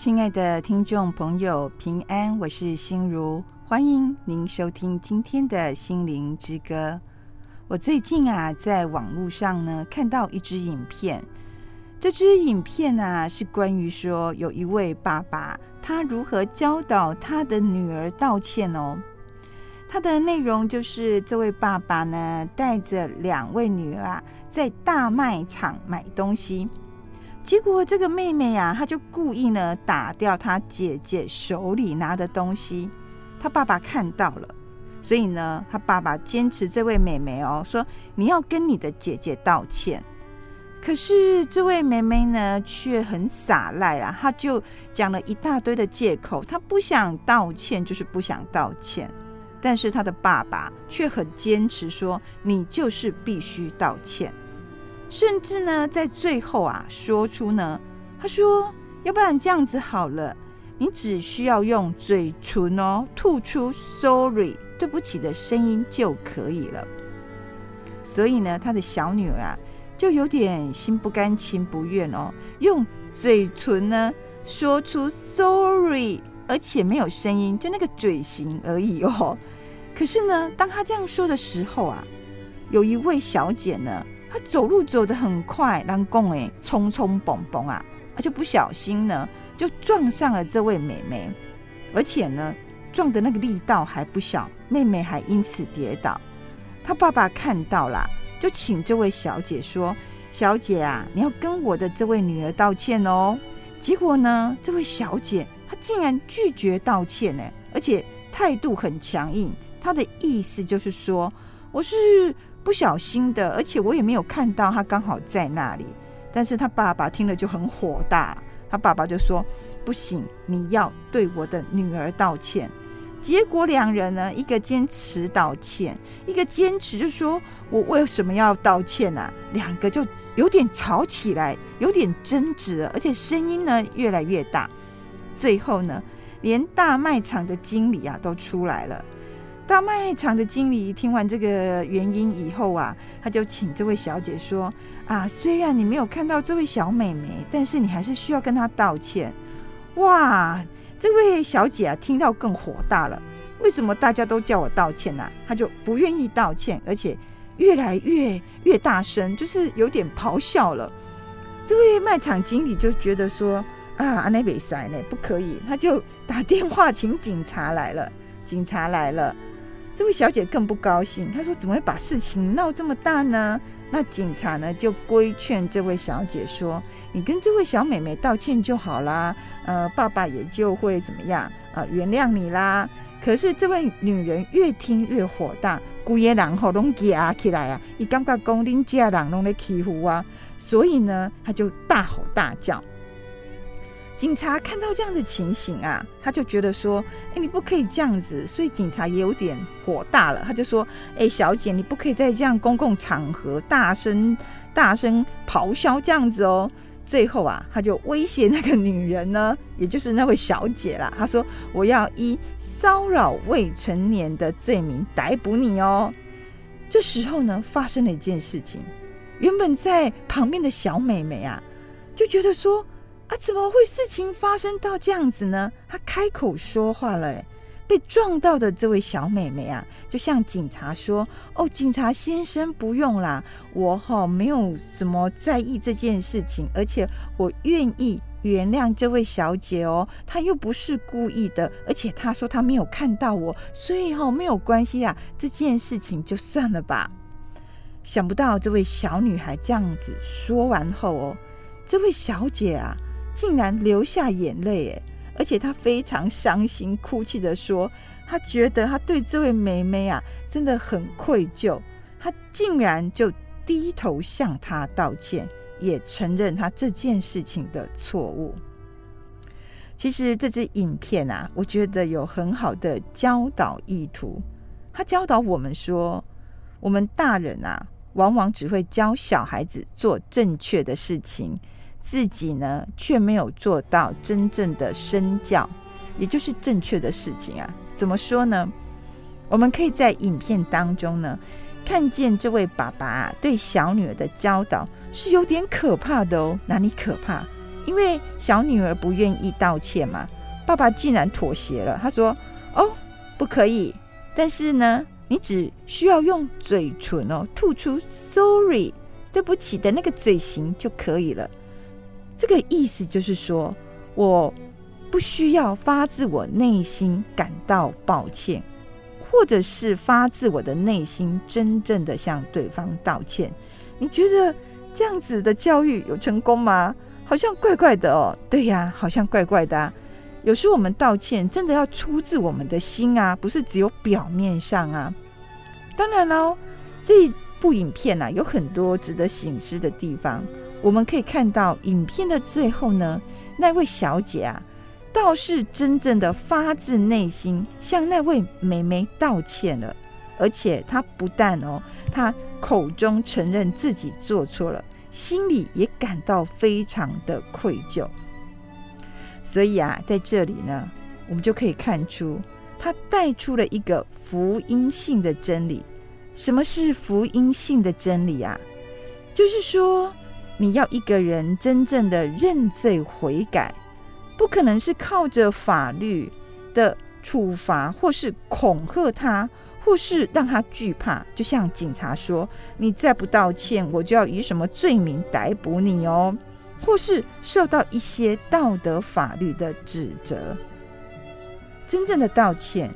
亲爱的听众朋友，平安，我是心如，欢迎您收听今天的心灵之歌。我最近啊，在网络上呢看到一支影片，这支影片啊是关于说有一位爸爸，他如何教导他的女儿道歉哦。他的内容就是这位爸爸呢带着两位女儿啊，在大卖场买东西。结果这个妹妹呀、她就故意呢打掉她姐姐手里拿的东西，她爸爸看到了，所以呢，她爸爸坚持这位妹妹哦，说你要跟你的姐姐道歉。可是这位妹妹呢，却很耍赖啊，她就讲了一大堆的借口，她不想道歉，就是不想道歉。但是她的爸爸却很坚持说，你就是必须道歉。甚至呢，在最后啊，说出呢，他说：“要不然这样子好了，你只需要用嘴唇哦，吐出 ‘sorry’，对不起的声音就可以了。”所以呢，他的小女儿啊，就有点心不甘情不愿哦，用嘴唇呢说出 ‘sorry’，而且没有声音，就那个嘴型而已哦。可是呢，当他这样说的时候啊，有一位小姐呢。他走路走得很快，人讲哎，匆匆蹦蹦啊，他就不小心呢，就撞上了这位妹妹，而且呢，撞的那个力道还不小，妹妹还因此跌倒。他爸爸看到了，就请这位小姐说：“小姐啊，你要跟我的这位女儿道歉哦。”结果呢，这位小姐她竟然拒绝道歉呢，而且态度很强硬。她的意思就是说：“我是。”不小心的，而且我也没有看到他刚好在那里。但是他爸爸听了就很火大，他爸爸就说：“不行，你要对我的女儿道歉。”结果两人呢，一个坚持道歉，一个坚持就说：“我为什么要道歉啊？”两个就有点吵起来，有点争执，而且声音呢越来越大。最后呢，连大卖场的经理啊都出来了。大卖场的经理听完这个原因以后啊，他就请这位小姐说：“啊，虽然你没有看到这位小妹妹，但是你还是需要跟她道歉。”哇，这位小姐啊，听到更火大了。为什么大家都叫我道歉呢？啊？她就不愿意道歉，而且越来越越大声，就是有点咆哮了。这位卖场经理就觉得说：“啊，阿内比塞呢，不可以。”他就打电话请警察来了。警察来了。这位小姐更不高兴，她说：“怎么会把事情闹这么大呢？”那警察呢就规劝这位小姐说：“你跟这位小妹妹道歉就好啦，呃，爸爸也就会怎么样啊、原谅你啦。”可是这位女人越听越火大，姑爷然后拢夹起来啊，一感觉讲恁家人拢在欺负啊，所以呢，她就大吼大叫。警察看到这样的情形啊，他就觉得说：“哎、你不可以这样子。”所以警察也有点火大了，他就说：“哎、小姐，你不可以在这样公共场合大声大声咆哮这样子哦。”最后啊，他就威胁那个女人呢，也就是那位小姐啦。他说：“我要以骚扰未成年的罪名逮捕你哦。”这时候呢，发生了一件事情，原本在旁边的小美眉啊，就觉得说。啊，怎么会事情发生到这样子呢？他开口说话了，被撞到的这位小妹妹啊，就向警察说：“哦，警察先生，不用啦，我哈没有什么在意这件事情，而且我愿意原谅这位小姐哦，她又不是故意的，而且她说她没有看到我，所以哈没有关系啊，这件事情就算了吧。”想不到这位小女孩这样子说完后哦，这位小姐啊。竟然流下眼泪，哎，而且他非常伤心，哭泣着说：“他觉得他对这位妹妹啊，真的很愧疚。他竟然就低头向她道歉，也承认他这件事情的错误。其实这支影片啊，我觉得有很好的教导意图。他教导我们说，我们大人啊，往往只会教小孩子做正确的事情。”自己呢，却没有做到真正的身教，也就是正确的事情啊。怎么说呢？我们可以在影片当中呢，看见这位爸爸，对小女儿的教导是有点可怕的哦。哪里可怕？因为小女儿不愿意道歉嘛，爸爸竟然妥协了。他说：“哦，不可以，但是呢，你只需要用嘴唇哦吐出 ‘sorry’，对不起的那个嘴型就可以了。这个意思就是说，我不需要发自我内心感到抱歉，或者是发自我的内心真正的向对方道歉。你觉得这样子的教育有成功吗？”好像怪怪的哦，对呀，好像怪怪的。有时我们道歉真的要出自我们的心啊，不是只有表面上啊。当然喽，这部影片啊，有很多值得省思的地方。我们可以看到影片的最后呢，那位小姐啊，倒是真正的发自内心向那位妹妹道歉了，而且她不但哦，她口中承认自己做错了。心里也感到非常的愧疚，所以啊，在这里呢，我们就可以看出，他带出了一个福音性的真理。什么是福音性的真理啊？就是说，你要一个人真正的认罪悔改，不可能是靠着法律的处罚，或是恐吓他。或是让他惧怕，就像警察说：“你再不道歉，我就要以什么罪名逮捕你哦。”或是受到一些道德法律的指责。真正的道歉，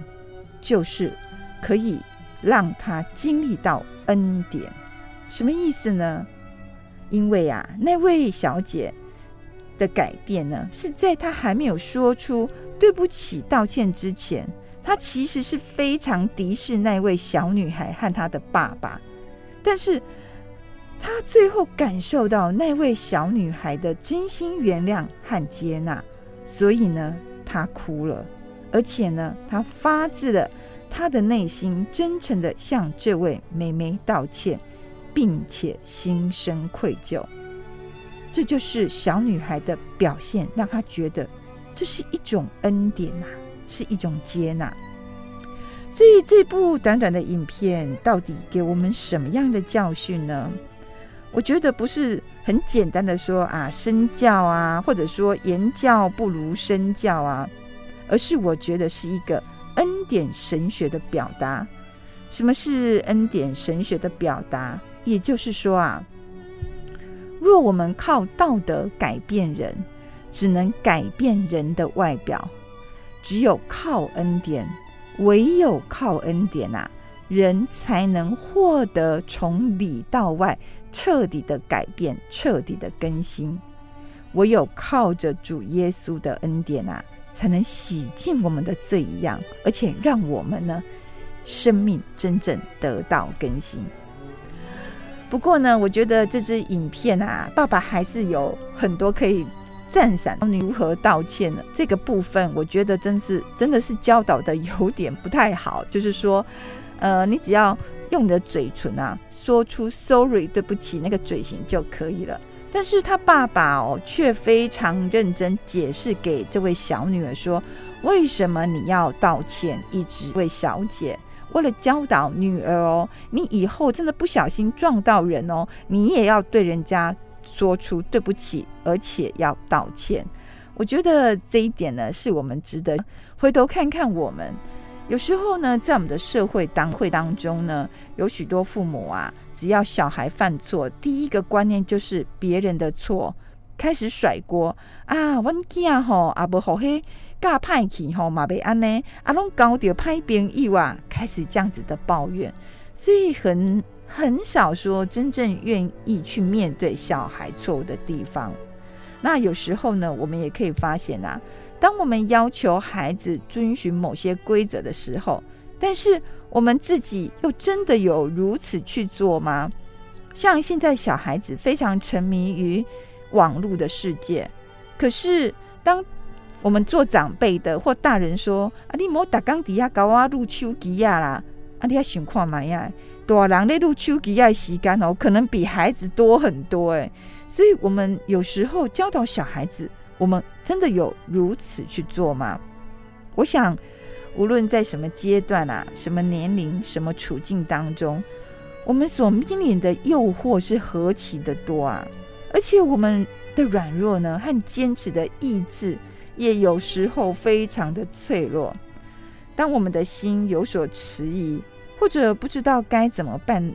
就是可以让他经历到恩典。什么意思呢？因为啊，那位小姐的改变呢，是在她还没有说出对不起、道歉之前。她其实是非常敌视那位小女孩和她的爸爸，但是她最后感受到那位小女孩的真心原谅和接纳，所以呢，她哭了，而且呢，她发自了她的内心，真诚地向这位妹妹道歉，并且心生愧疚。这就是小女孩的表现，让她觉得这是一种恩典呐、啊。是一种接纳，所以这部短短的影片到底给我们什么样的教训呢？我觉得不是很简单的说啊，身教啊，或者说言教不如身教啊，而是我觉得是一个恩典神学的表达。什么是恩典神学的表达？也就是说啊，若我们靠道德改变人，只能改变人的外表。只有靠恩典，唯有靠恩典啊，人才能获得从里到外彻底的改变、彻底的更新。唯有靠着主耶稣的恩典啊，才能洗净我们的罪一样，而且让我们呢，生命真正得到更新。不过呢，我觉得这支影片啊，爸爸还是有很多可以。赞赏你如何道歉呢？这个部分，我觉得真是真的是教导的有点不太好。就是说，呃，你只要用你的嘴唇啊，说出 “sorry” 对不起那个嘴型就可以了。但是他爸爸哦，却非常认真解释给这位小女儿说，为什么你要道歉？一直为小姐，为了教导女儿哦，你以后真的不小心撞到人哦，你也要对人家。说出对不起，而且要道歉。我觉得这一点呢，是我们值得回头看看。我们有时候呢，在我们的社会当会当中呢，有许多父母啊，只要小孩犯错，第一个观念就是别人的错，开始甩锅啊，阮囝吼啊，无好嘿，教歹去吼嘛，袂安呢，啊，拢交到歹朋友啊，开始这样子的抱怨，所以很。很少说真正愿意去面对小孩错误的地方。那有时候呢，我们也可以发现啊，当我们要求孩子遵循某些规则的时候，但是我们自己又真的有如此去做吗？像现在小孩子非常沉迷于网络的世界，可是当我们做长辈的或大人说：“啊，你莫打钢底下搞啊，录手机呀啦，啊，你要想看嘛呀？”大人的录手机的时间哦，可能比孩子多很多哎，所以我们有时候教导小孩子，我们真的有如此去做吗？我想，无论在什么阶段啊，什么年龄，什么处境当中，我们所面临的诱惑是何其的多啊！而且我们的软弱呢，和坚持的意志，也有时候非常的脆弱。当我们的心有所迟疑，或者不知道该怎么办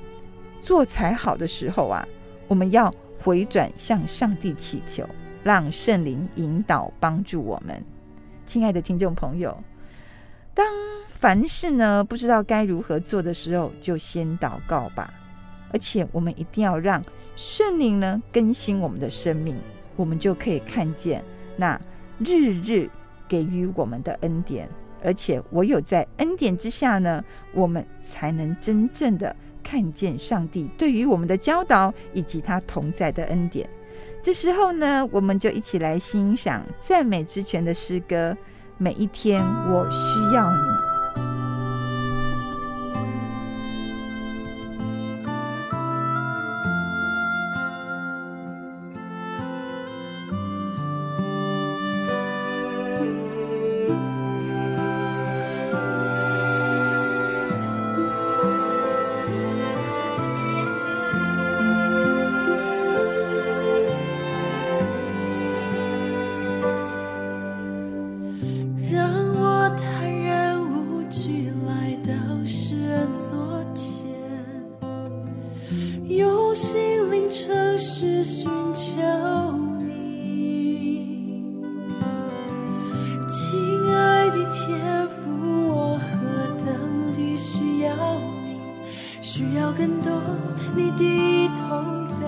做才好的时候啊，我们要回转向上帝祈求，让圣灵引导帮助我们。亲爱的听众朋友，当凡事呢不知道该如何做的时候，就先祷告吧。而且我们一定要让圣灵呢更新我们的生命，我们就可以看见那日日给予我们的恩典。而且唯有在恩典之下呢，我们才能真正的看见上帝对于我们的教导以及他同在的恩典。这时候呢，我们就一起来欣赏赞美之泉的诗歌。每一天，我需要你。需要更多你的同在，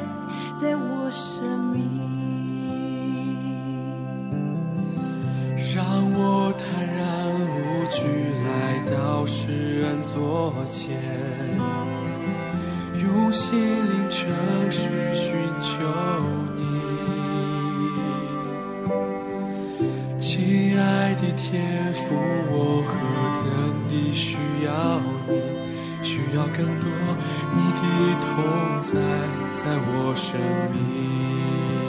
在我生命，让我坦然无惧来到世人座前，用心灵诚实寻求你，亲爱的天父，我何等的需要你。需要更多你的同在在我生命。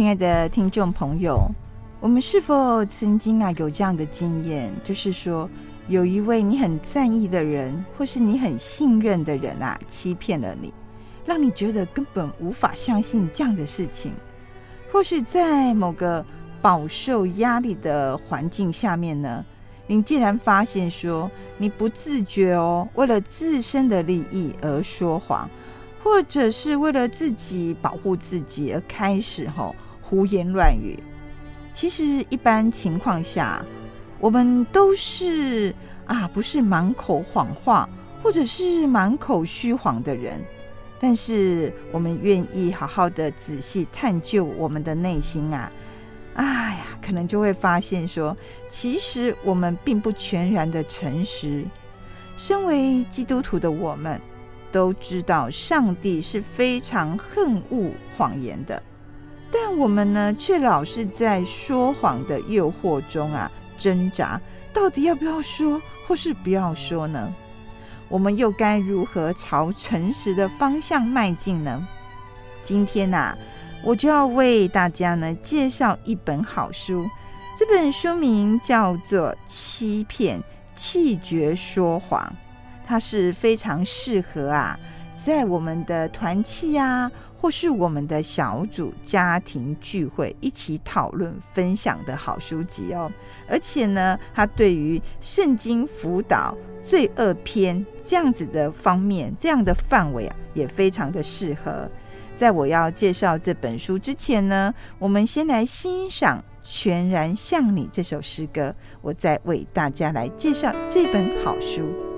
亲爱的听众朋友，我们是否曾经啊有这样的经验，就是说有一位你很在意的人，或是你很信任的人啊，欺骗了你，让你觉得根本无法相信这样的事情，或是在某个饱受压力的环境下面呢，你竟然发现说你不自觉哦，为了自身的利益而说谎。或者是为了自己保护自己而开始吼胡言乱语，其实一般情况下，我们都是啊，不是满口谎话，或者是满口虚谎的人。但是我们愿意好好的仔细探究我们的内心啊，哎呀，可能就会发现说，其实我们并不全然的诚实。身为基督徒的我们。都知道上帝是非常恨恶谎言的，但我们呢，却老是在说谎的诱惑中啊挣扎，到底要不要说，或是不要说呢？我们又该如何朝诚实的方向迈进呢？今天呐，我就要为大家呢介绍一本好书，这本书名叫做《欺骗、气绝说谎》。它是非常适合啊，在我们的团契啊，或是我们的小组、家庭聚会一起讨论分享的好书籍哦。而且呢，它对于圣经辅导、罪恶篇这样子的方面，这样的范围啊，也非常的适合。在我要介绍这本书之前呢，我们先来欣赏《全然像你》这首诗歌，我再为大家来介绍这本好书。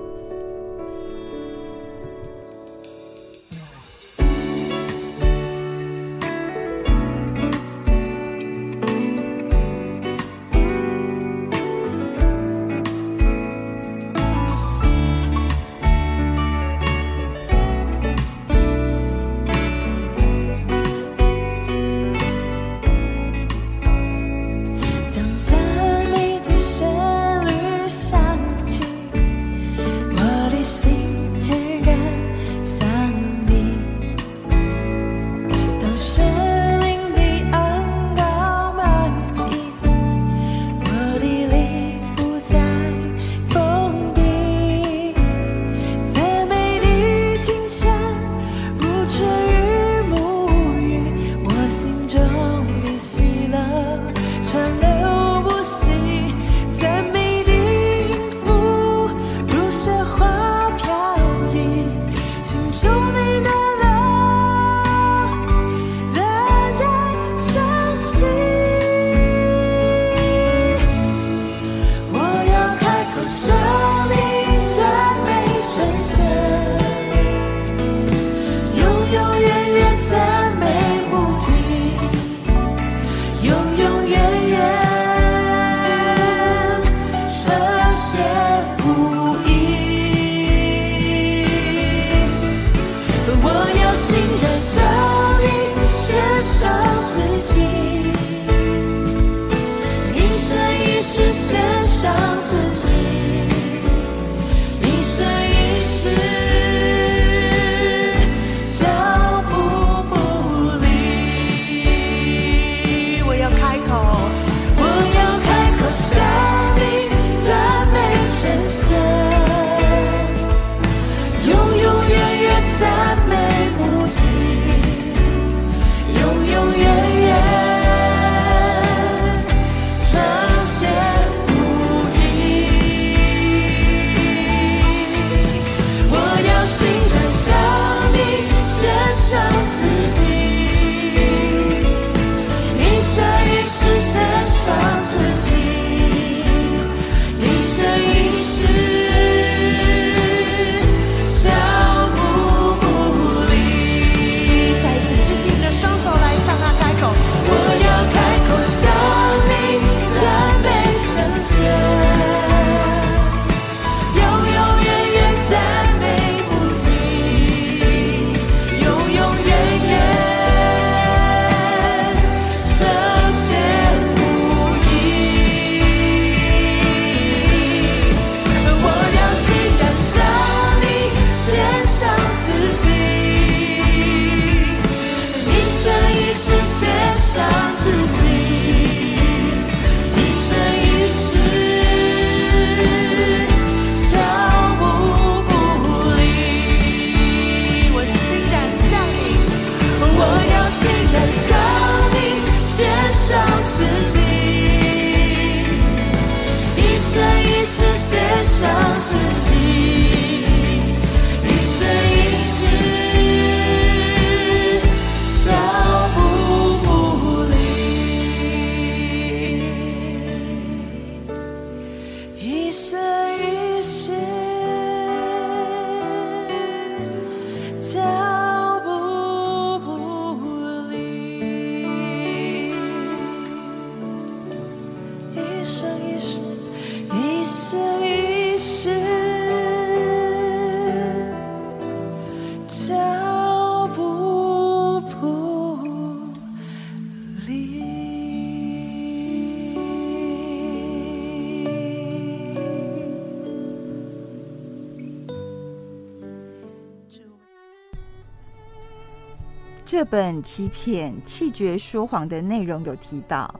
本欺骗、气绝说谎的内容有提到，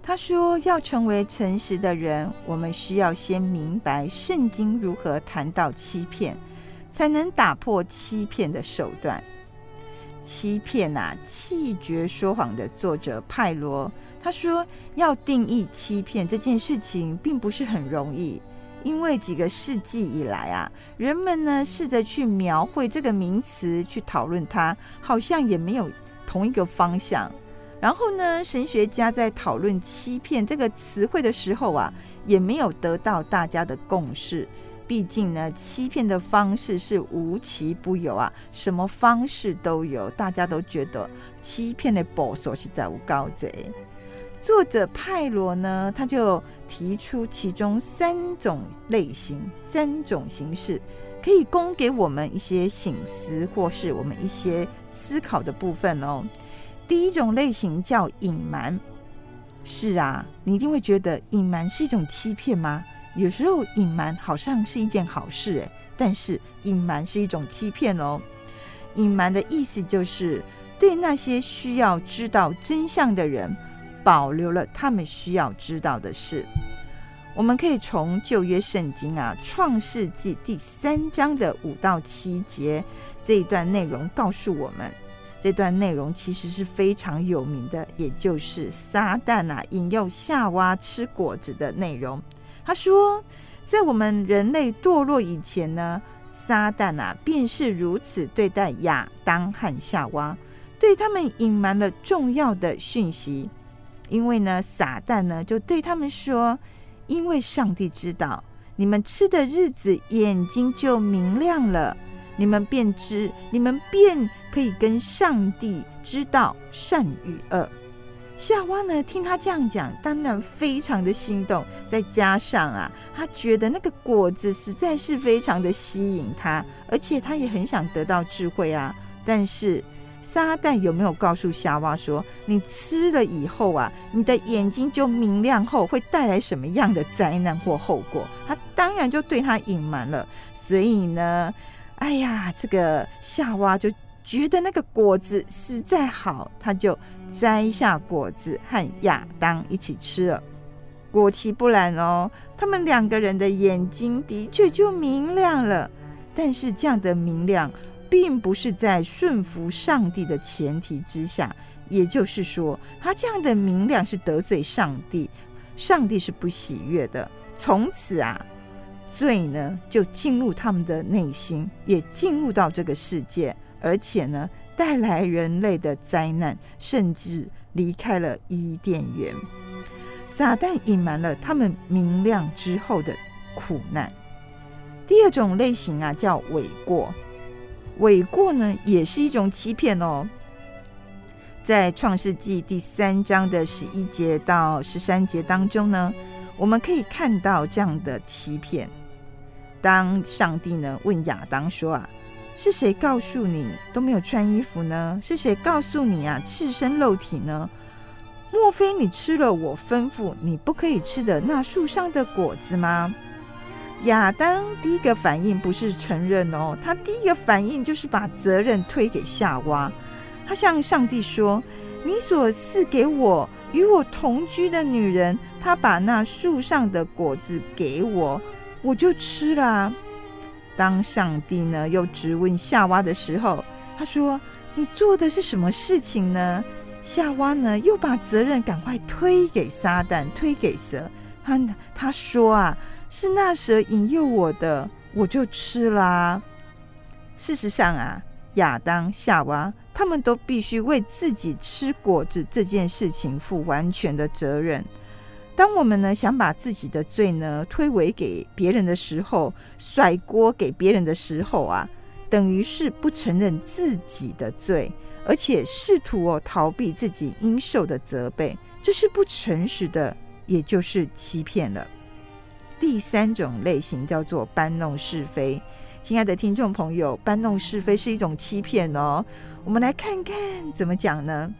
他说要成为诚实的人，我们需要先明白圣经如何谈到欺骗，才能打破欺骗的手段。欺骗啊，气绝说谎的作者派罗他说，要定义欺骗这件事情并不是很容易。因为几个世纪以来啊，人们呢试着去描绘这个名词，去讨论它，好像也没有同一个方向。然后呢，神学家在讨论欺骗这个词汇的时候啊，也没有得到大家的共识。毕竟呢，欺骗的方式是无奇不有啊，什么方式都有，大家都觉得欺骗的保守是在无高贼。作者派罗呢，他就提出其中三种类型、三种形式，可以供给我们一些醒思，或是我们一些思考的部分哦。第一种类型叫隐瞒，是啊，你一定会觉得隐瞒是一种欺骗吗？有时候隐瞒好像是一件好事诶，但是隐瞒是一种欺骗哦。隐瞒的意思就是对那些需要知道真相的人。保留了他们需要知道的事。我们可以从旧约圣经啊，《创世纪》第三章的五到七节这一段内容告诉我们，这段内容其实是非常有名的，也就是撒旦啊引诱夏娃吃果子的内容。他说，在我们人类堕落以前呢，撒旦啊便是如此对待亚当和夏娃，对他们隐瞒了重要的讯息。因为呢，撒旦呢就对他们说：“因为上帝知道你们吃的日子，眼睛就明亮了，你们便知，你们便可以跟上帝知道善与恶。”夏娃呢听他这样讲，当然非常的心动。再加上啊，他觉得那个果子实在是非常的吸引他，而且他也很想得到智慧啊。但是，撒旦有没有告诉夏娃说，你吃了以后啊，你的眼睛就明亮后会带来什么样的灾难或后果？他当然就对他隐瞒了。所以呢，哎呀，这个夏娃就觉得那个果子实在好，他就摘下果子和亚当一起吃了。果其不然哦，他们两个人的眼睛的确就明亮了，但是这样的明亮。并不是在顺服上帝的前提之下，也就是说，他这样的明亮是得罪上帝，上帝是不喜悦的。从此啊，罪呢就进入他们的内心，也进入到这个世界，而且呢带来人类的灾难，甚至离开了伊甸园。撒旦隐瞒了他们明亮之后的苦难。第二种类型啊，叫伪过。伪过呢，也是一种欺骗哦。在创世纪第三章的十一节到十三节当中呢，我们可以看到这样的欺骗。当上帝呢问亚当说：“啊，是谁告诉你都没有穿衣服呢？是谁告诉你啊赤身露体呢？莫非你吃了我吩咐你不可以吃的那树上的果子吗？”亚当第一个反应不是承认哦，他第一个反应就是把责任推给夏娃。他向上帝说：“你所赐给我与我同居的女人，她把那树上的果子给我，我就吃了。”当上帝呢又质问夏娃的时候，他说：“你做的是什么事情呢？”夏娃呢又把责任赶快推给撒旦，推给蛇。他他说啊。是那蛇引诱我的，我就吃啦。事实上啊，亚当、夏娃他们都必须为自己吃果子这件事情负完全的责任。当我们呢想把自己的罪呢推诿给别人的时候，甩锅给别人的时候啊，等于是不承认自己的罪，而且试图哦逃避自己应受的责备，这是不诚实的，也就是欺骗了。第三种类型叫做搬弄是非，亲爱的听众朋友，搬弄是非是一种欺骗哦。我们来看看怎么讲呢？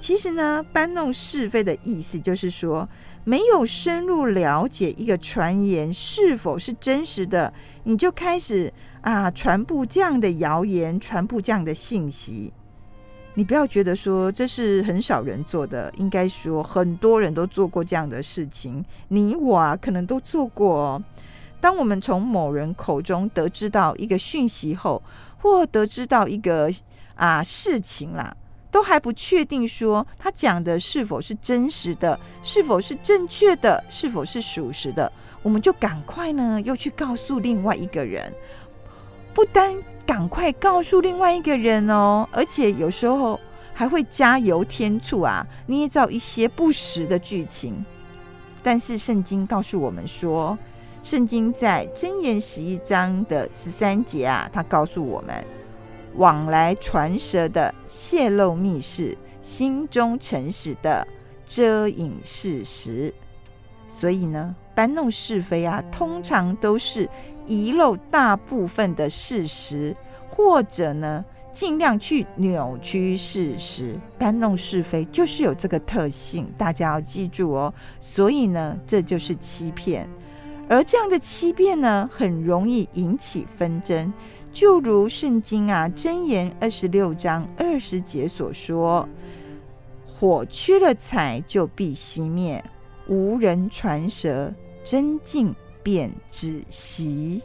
其实呢，搬弄是非的意思就是说，没有深入了解一个传言是否是真实的，你就开始啊传播这样的谣言，传播这样的信息。你不要觉得说这是很少人做的，应该说很多人都做过这样的事情。你我啊，可能都做过哦。当我们从某人口中得知到一个讯息后，或得知到一个啊事情啦，都还不确定说他讲的是否是真实的，是否是正确的，是否是属实的，我们就赶快呢又去告诉另外一个人，不单。赶快告诉另外一个人哦，而且有时候还会加油添醋啊，捏造一些不实的剧情。但是圣经告诉我们说，圣经在箴言十一章的十三节啊，他告诉我们，往来传舌的泄露密事，心中诚实的遮隐事实。所以呢，搬弄是非啊，通常都是。遗漏大部分的事实，或者呢，尽量去扭曲事实，搬弄是非，就是有这个特性，大家要记住哦。所以呢，这就是欺骗，而这样的欺骗呢，很容易引起纷争。就如圣经啊，箴言二十六章二十节所说：“火缺了柴，就必熄灭；无人传舌，争竞。”便止息。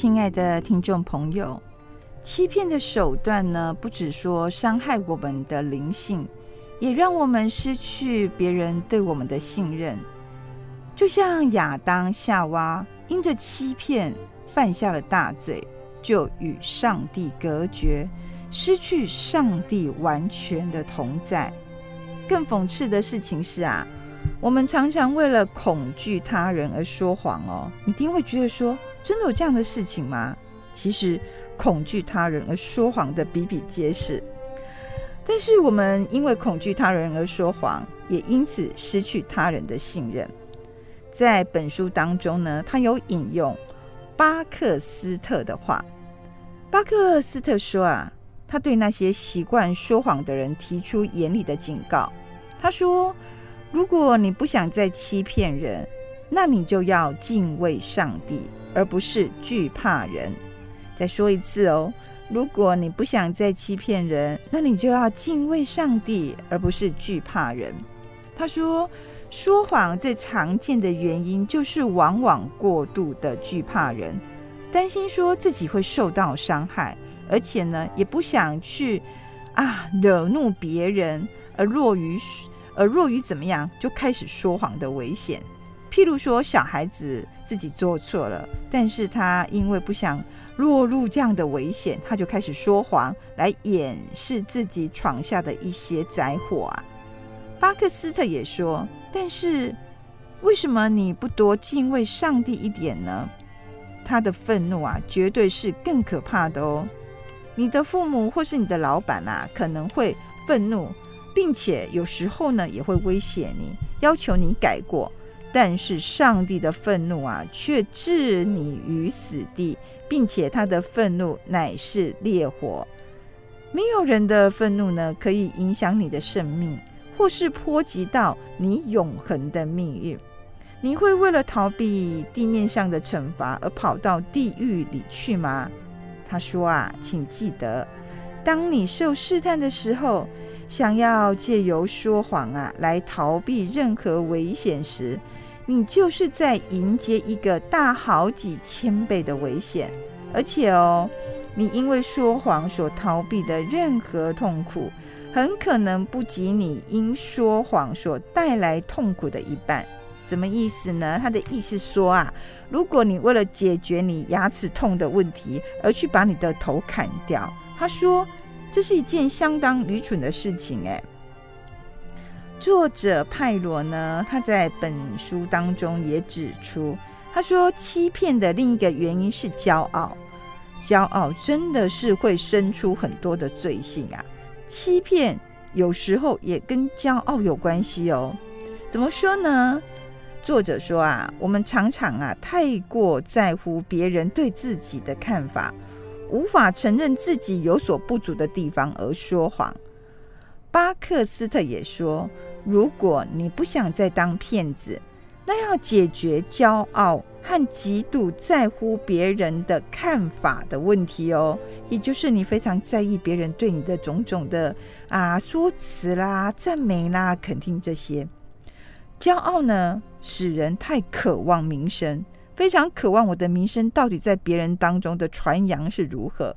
亲爱的听众朋友，欺骗的手段呢，不只说伤害我们的灵性，也让我们失去别人对我们的信任。就像亚当夏娃因着欺骗犯下了大罪，就与上帝隔绝，失去上帝完全的同在。更讽刺的事情是啊，我们常常为了恐惧他人而说谎哦。你一定会觉得说，真的有这样的事情吗？其实恐惧他人而说谎的比比皆是。但是我们因为恐惧他人而说谎，也因此失去他人的信任。在本书当中呢，他有引用巴克斯特的话。巴克斯特说啊，他对那些习惯说谎的人提出严厉的警告。他说：“如果你不想再欺骗人，那你就要敬畏上帝。”而不是惧怕人。再说一次哦，如果你不想再欺骗人，那你就要敬畏上帝，而不是惧怕人。他说，说谎最常见的原因就是往往过度的惧怕人，担心说自己会受到伤害，而且呢，也不想去啊惹怒别人，而落于而落于怎么样，就开始说谎的危险。譬如说，小孩子自己做错了，但是他因为不想落入这样的危险，他就开始说谎来掩饰自己闯下的一些灾祸啊。巴克斯特也说，但是为什么你不多敬畏上帝一点呢？他的愤怒啊，绝对是更可怕的哦。你的父母或是你的老板啊，可能会愤怒，并且有时候呢，也会威胁你，要求你改过。但是上帝的愤怒啊，却置你于死地，并且他的愤怒乃是烈火。没有人的愤怒呢，可以影响你的生命，或是波及到你永恒的命运。你会为了逃避地面上的惩罚而跑到地狱里去吗？他说啊，请记得，当你受试探的时候，想要借由说谎啊来逃避任何危险时，你就是在迎接一个大好几千倍的危险，而且哦，你因为说谎所逃避的任何痛苦，很可能不及你因说谎所带来痛苦的一半。什么意思呢？他的意思说啊，如果你为了解决你牙齿痛的问题而去把你的头砍掉，他说这是一件相当愚蠢的事情，诶。作者派罗呢，他在本书当中也指出，他说欺骗的另一个原因是骄傲，骄傲真的是会生出很多的罪行啊。欺骗有时候也跟骄傲有关系哦。怎么说呢？作者说啊，我们常常啊太过在乎别人对自己的看法，无法承认自己有所不足的地方而说谎。巴克斯特也说。如果你不想再当骗子，那要解决骄傲和极度在乎别人的看法的问题哦，也就是你非常在意别人对你的种种的啊说辞啦、赞美啦、肯定这些。骄傲呢，使人太渴望名声，非常渴望我的名声到底在别人当中的传扬是如何。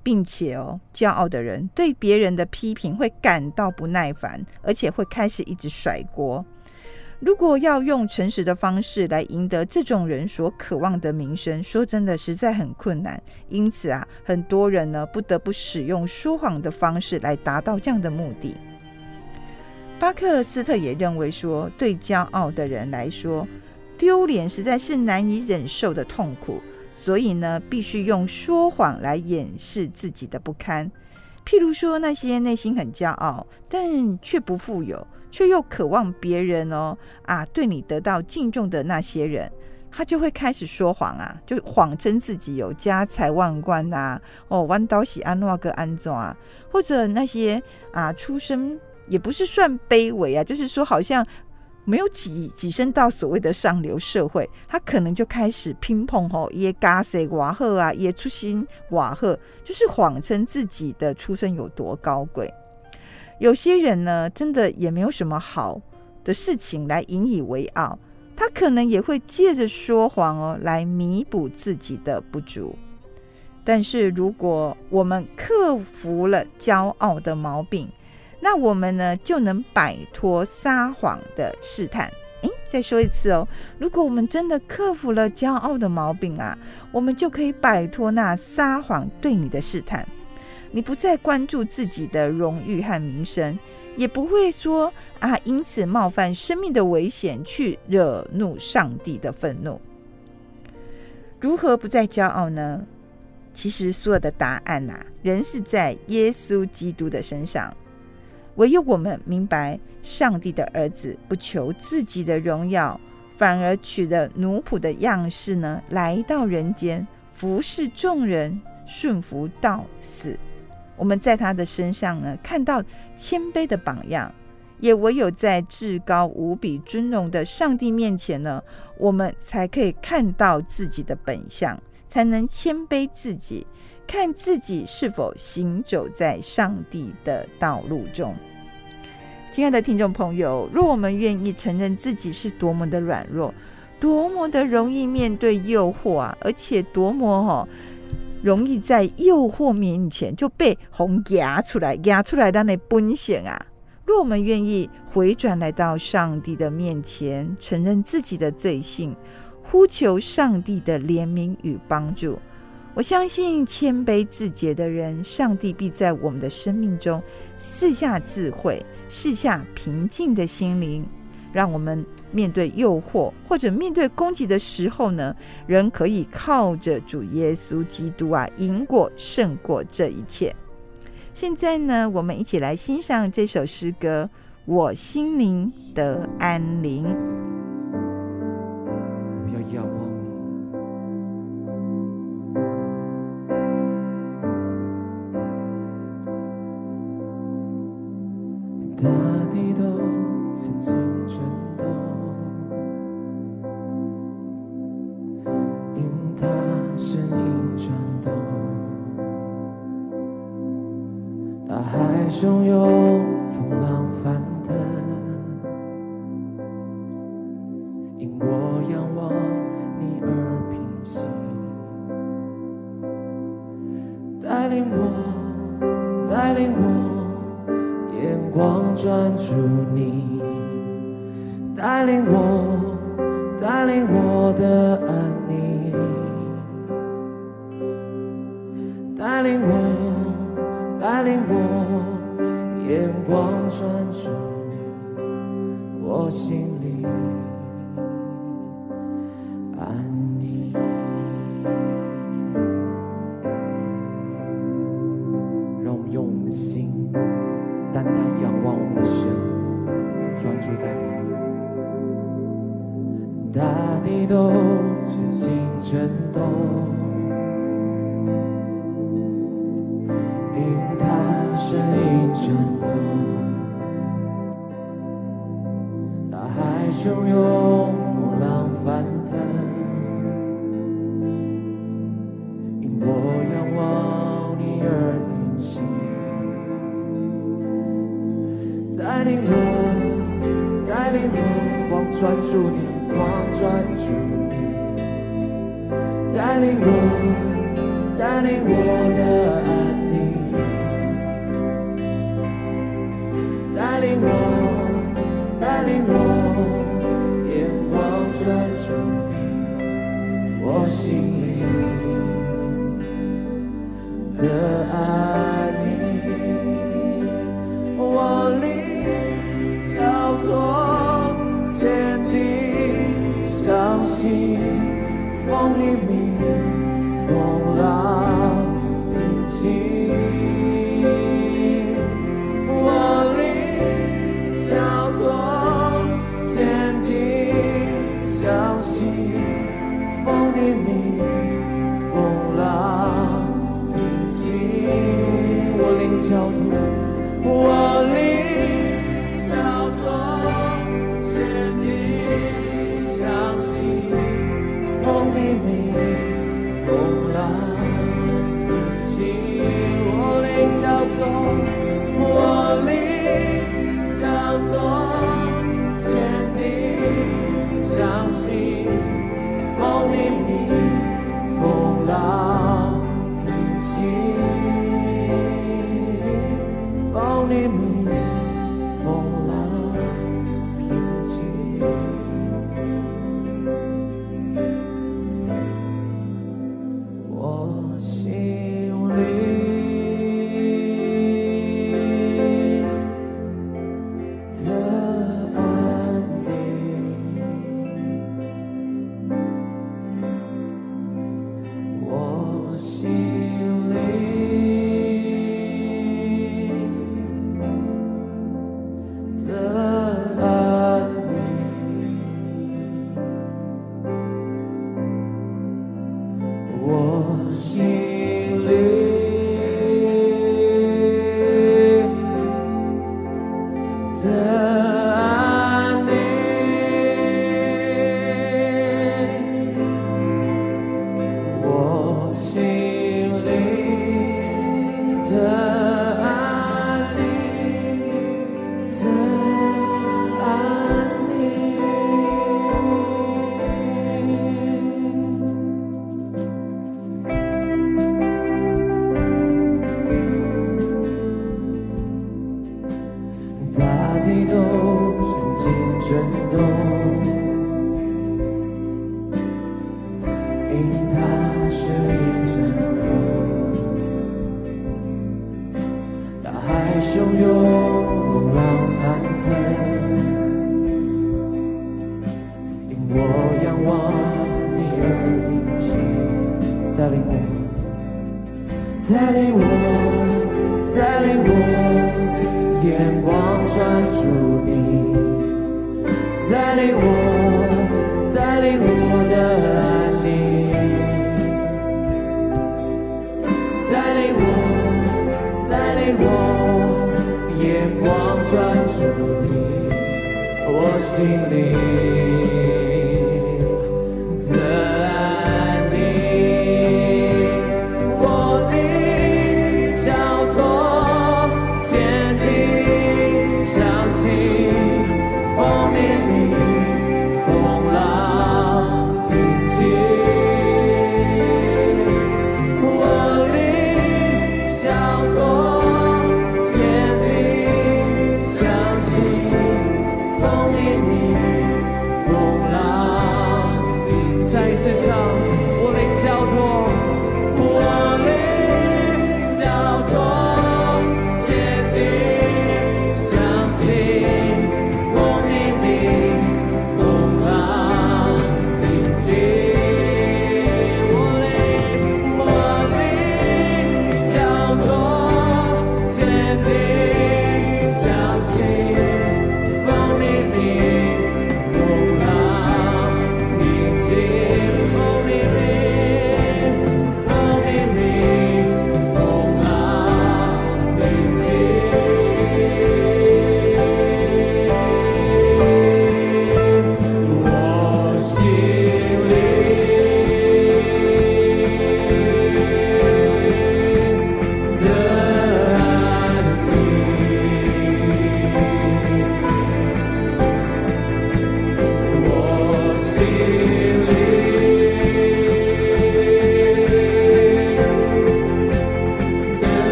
并且哦，骄傲的人对别人的批评会感到不耐烦，而且会开始一直甩锅。如果要用诚实的方式来赢得这种人所渴望的名声，说真的，实在很困难。因此啊，很多人呢不得不使用说谎的方式来达到这样的目的。巴克斯特也认为说，对骄傲的人来说，丢脸实在是难以忍受的痛苦。所以呢，必须用说谎来掩饰自己的不堪。譬如说，那些内心很骄傲，但却不富有，却又渴望别人哦啊对你得到敬重的那些人，他就会开始说谎啊，就谎称自己有家财万贯呐，哦，弯刀喜安诺个安装啊，或者那些啊出身也不是算卑微啊，就是说好像。没有跻跻身到所谓的上流社会，他可能就开始拼碰吼，耶嘎塞瓦赫啊，耶出身瓦赫，就是谎称自己的出身有多高贵。有些人呢，真的也没有什么好的事情来引以为傲，他可能也会借着说谎哦来弥补自己的不足。但是如果我们克服了骄傲的毛病，那我们呢就能摆脱撒谎的试探。诶，再说一次哦，如果我们真的克服了骄傲的毛病啊，我们就可以摆脱那撒谎对你的试探。你不再关注自己的荣誉和名声，也不会说啊，因此冒犯生命的危险去惹怒上帝的愤怒。如何不再骄傲呢？其实所有的答案呐、啊，仍是在耶稣基督的身上。唯有我们明白，上帝的儿子不求自己的荣耀，反而取了奴仆的样式呢，来到人间，服侍众人，顺服到死。我们在他的身上呢，看到谦卑的榜样，也唯有在至高无比尊荣的上帝面前呢，我们才可以看到自己的本相，才能谦卑自己。看自己是否行走在上帝的道路中。亲爱的听众朋友，若我们愿意承认自己是多么的软弱，多么的容易面对诱惑啊，而且多么哦，容易在诱惑面前就被红压出来，压出来的那本性啊。若我们愿意回转来到上帝的面前，承认自己的罪性，呼求上帝的怜悯与帮助。我相信谦卑自洁的人，上帝必在我们的生命中赐下智慧，赐下平静的心灵，让我们面对诱惑或者面对攻击的时候呢，仍可以靠着主耶稣基督啊，赢过胜过这一切。现在呢，我们一起来欣赏这首诗歌：我心灵得安宁。大地都曾经震动，因他声音转动，大海汹涌，你，带领我，带领我的安宁，带领我，带领我，眼光专注你，我心海汹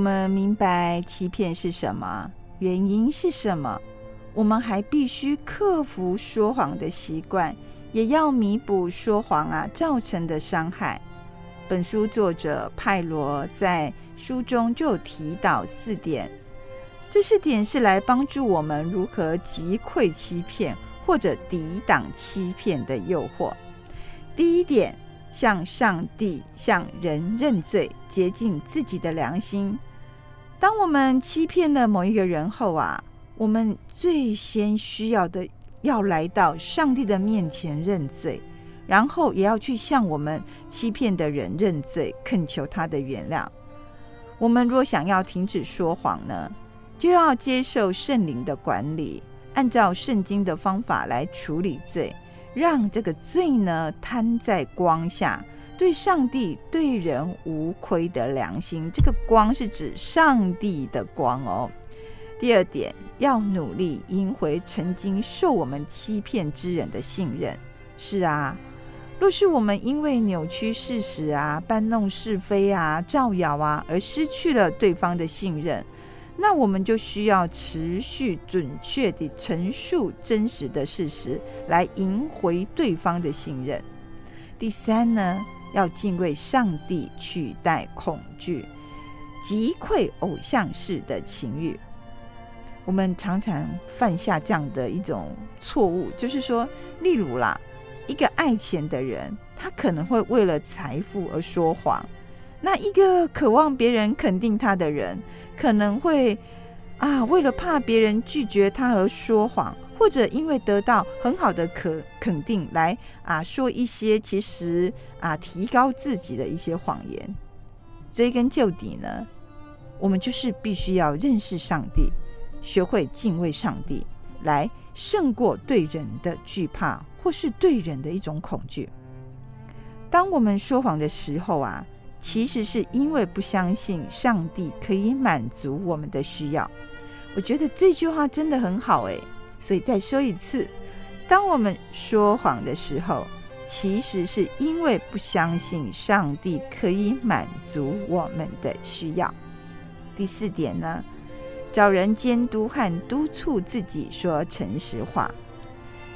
我们明白欺骗是什么，原因是什么，我们还必须克服说谎的习惯，也要弥补说谎啊造成的伤害。本书作者派罗在书中就提到四点，这四点是来帮助我们如何击溃欺骗或者抵挡欺骗的诱惑。第一点。向上帝、向人认罪，洁净自己的良心。当我们欺骗了某一个人后啊，我们最先需要的要来到上帝的面前认罪，然后也要去向我们欺骗的人认罪，恳求他的原谅。我们若想要停止说谎呢，就要接受圣灵的管理，按照圣经的方法来处理罪。让这个罪呢摊在光下，对上帝、对人无亏的良心。这个光是指上帝的光哦。第二点，要努力赢回曾经受我们欺骗之人的信任。是啊，若是我们因为扭曲事实啊、搬弄是非啊、造谣啊而失去了对方的信任。那我们就需要持续准确地陈述真实的事实，来赢回对方的信任。第三呢，要敬畏上帝，取代恐惧，击溃偶像式的情欲。我们常常犯下这样的一种错误，就是说，例如啦，一个爱钱的人，他可能会为了财富而说谎。那一个渴望别人肯定他的人，可能会啊，为了怕别人拒绝他而说谎，或者因为得到很好的可肯定，来啊说一些其实啊提高自己的一些谎言。追根究底呢，我们就是必须要认识上帝，学会敬畏上帝，来胜过对人的惧怕，或是对人的一种恐惧。当我们说谎的时候啊。其实是因为不相信上帝可以满足我们的需要。我觉得这句话真的很好诶，所以再说一次：当我们说谎的时候，其实是因为不相信上帝可以满足我们的需要。第四点呢，找人监督和督促自己说诚实话。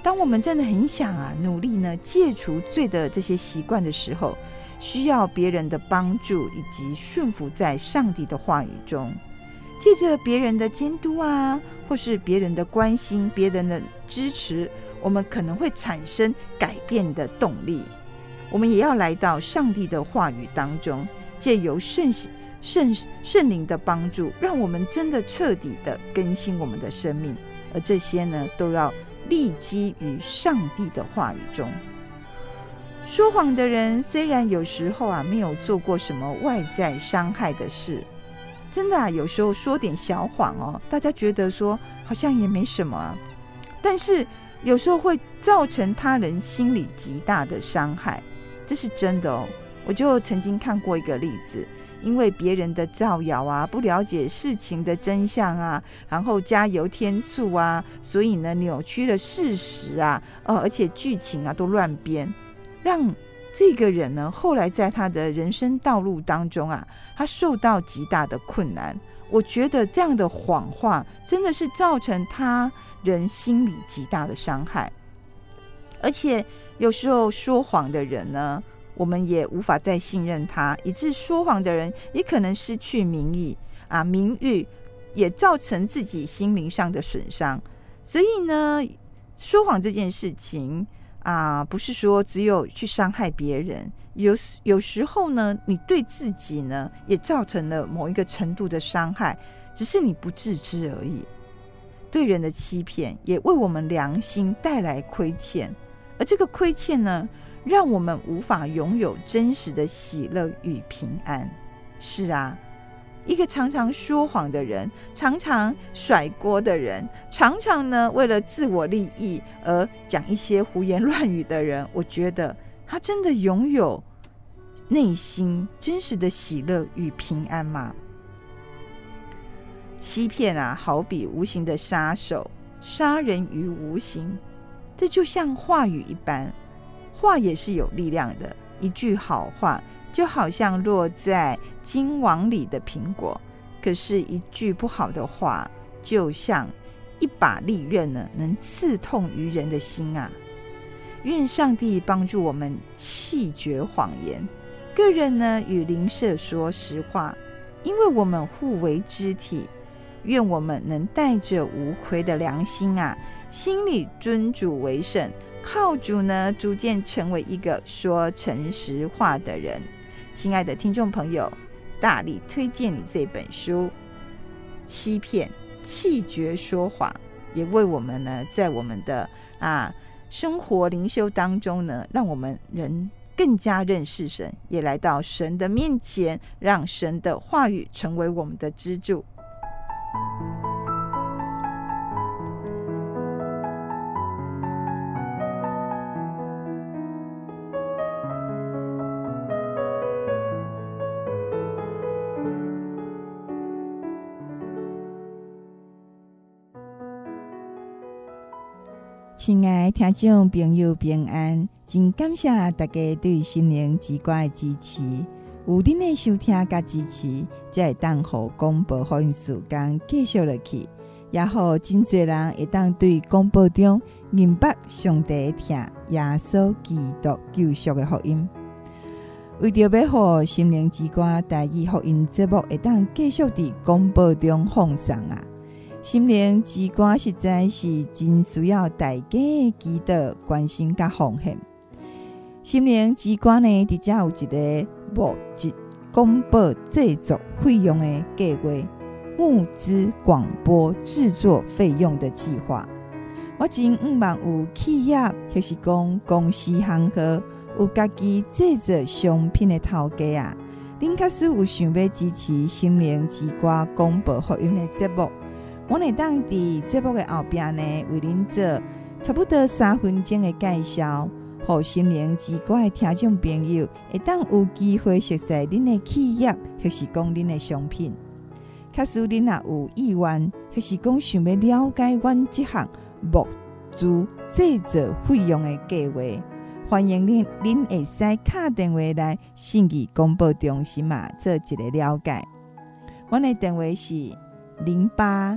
当我们真的很想啊，努力呢戒除罪的这些习惯的时候。需要别人的帮助，以及顺服在上帝的话语中，借着别人的监督啊，或是别人的关心、别人的支持，我们可能会产生改变的动力。我们也要来到上帝的话语当中，借由圣圣圣灵的帮助，让我们真的彻底的更新我们的生命。而这些呢，都要立基于上帝的话语中。说谎的人虽然有时候啊没有做过什么外在伤害的事，真的啊有时候说点小谎哦，大家觉得说好像也没什么啊，但是有时候会造成他人心理极大的伤害，这是真的哦。我就曾经看过一个例子，因为别人的造谣啊，不了解事情的真相啊，然后加油添醋啊，所以呢扭曲了事实啊，呃，而且剧情啊都乱编。让这个人呢，后来在他的人生道路当中啊，他受到极大的困难。我觉得这样的谎话真的是造成他人心理极大的伤害。而且有时候说谎的人呢，我们也无法再信任他，以致说谎的人也可能失去名誉啊，名誉也造成自己心灵上的损伤。所以呢，说谎这件事情。啊，不是说只有去伤害别人，有有时候呢，你对自己呢也造成了某一个程度的伤害，只是你不自知而已。对人的欺骗也为我们良心带来亏欠，而这个亏欠呢，让我们无法拥有真实的喜乐与平安。是啊。一个常常说谎的人，常常甩锅的人，常常呢为了自我利益而讲一些胡言乱语的人，我觉得他真的拥有内心真实的喜乐与平安吗？欺骗啊，好比无形的杀手，杀人于无形。这就像话语一般，话也是有力量的，一句好话。就好像落在金网里的苹果，可是，一句不好的话，就像一把利刃呢，能刺痛愚人的心啊！愿上帝帮助我们弃绝谎言，个人呢与邻舍说实话，因为我们互为肢体。愿我们能带着无愧的良心啊，心里尊主为圣，靠主呢，逐渐成为一个说诚实话的人。亲爱的听众朋友，大力推荐你这本书《欺骗气绝说谎》，也为我们呢，在我们的啊生活灵修当中呢，让我们人更加认识神，也来到神的面前，让神的话语成为我们的支柱。亲爱听众朋友平安，真感谢大家对心灵之歌的支持。有恁的收听加支持，才会当互广播福音时间继续落去，也好真侪人会当对广播中明白上帝听耶稣基督救赎的福音。为着要互心灵之歌台语福音节目会当继续伫广播中放送啊！心灵之歌实在是真需要大家的祈祷、关心甲奉献。心灵之歌呢，伫遮有一个募集广播制作费用的计划，募资广播制作费用的计划。我真毋望有企业就是讲公司行号有家己制作商品的头家啊，恁假使有想要支持心灵之歌广播福音的节目。我会当伫节目的后边呢，为您做差不多三分钟的介绍，互心灵之歌的听众朋友会当有机会熟悉恁的企业，或是讲恁的商品。假使恁若有意愿，或是讲想要了解阮这项募资制作费用的计划，欢迎恁恁会使敲电话来信义广播中心嘛，做一个了解。我的电话是零八。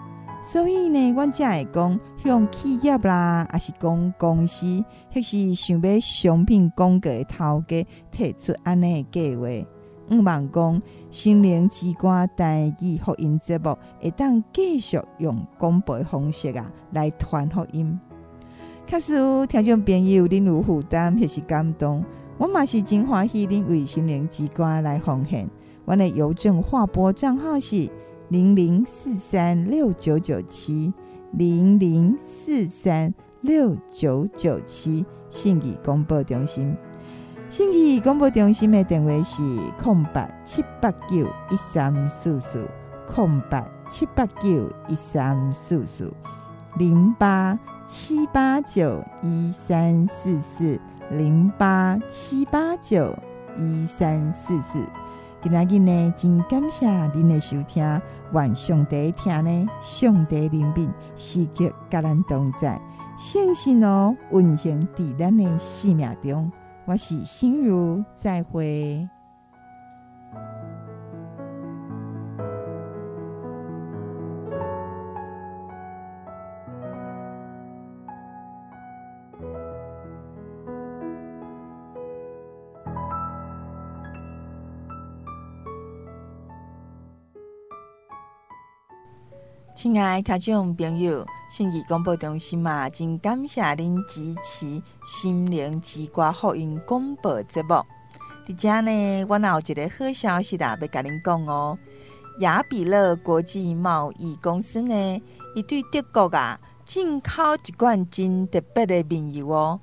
所以呢，阮才会讲向企业啦，还是讲公司，迄是想要商品广告的头家提出安尼的计划。毋望讲心灵之歌台语福音节目会当继续用广播方式啊来传福音。确实有听众朋友恁有负担迄是感动，我嘛是真欢喜恁为心灵之歌来奉献。阮的邮政划拨账号是。零零四三六九九七零零四三六九九七信义广播中心，信义广播中心的电话是空八七八九一三四四，空八七八九一三四四，零八七八九一三四四，零八七八九一三四四。今仔日呢，真感谢您的收听。愿上帝听呢，上帝怜悯，时刻甲咱同在，相信哦，运行伫咱的生命中。我是心如，再会。亲爱的听众朋友，信义广播中心嘛，真感谢您支持心灵之歌福音广播节目。伫遮呢，我有一个好消息啦，要甲您讲哦。雅比乐国际贸易公司呢，伊对德国啊进口一罐真特别的面油哦。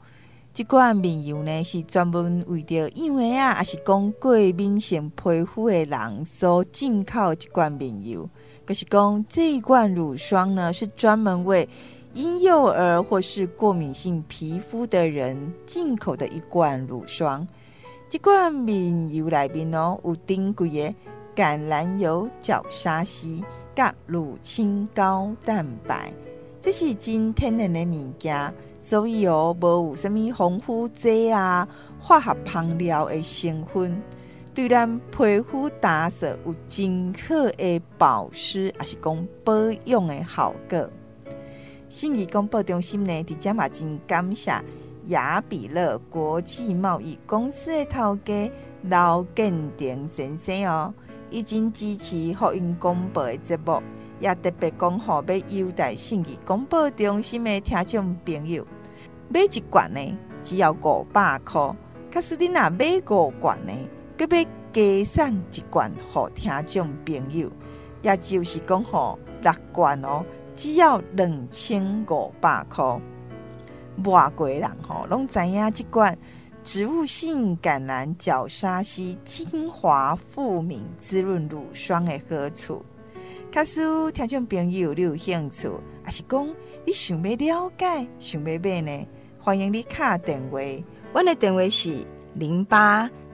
这罐面油呢，是专门为着因为啊，也是讲过敏性皮肤的人所进口一罐面油。可是讲这一罐乳霜呢，是专门为婴幼儿或是过敏性皮肤的人进口的一罐乳霜。这罐面油里面哦，有珍贵的橄榄油、角鲨烯、甲乳清高蛋白，这是真天然的物件，所以哦，无有什么防腐剂啊、化学香料的成分。对咱皮肤打扫有真好的保湿，还是讲保养的效果。信义广播中心呢，伫遮嘛真感谢雅比乐国际贸易公司的头家刘建廷先生哦，已经支持福音广播的节目，也特别讲好要优待信义广播中心的听众朋友，买一罐呢只要五百块，可是你若买五罐呢？佮要加送一罐，互听众朋友，也就是讲吼六罐哦，只要两千五百块。外国人吼拢知影这罐植物性橄榄角鲨烯精华富敏滋润乳霜的好处。假使听众朋友你有兴趣，还是讲你想要了解、想要买呢？欢迎你卡电话，我的电话是零八。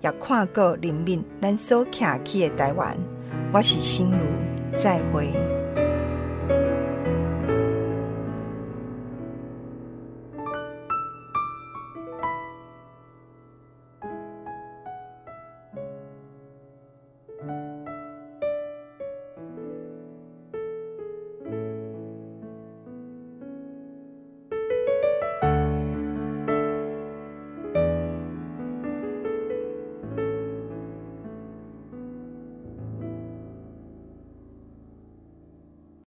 也看过人民咱所徛起的台湾，我是心如，再会。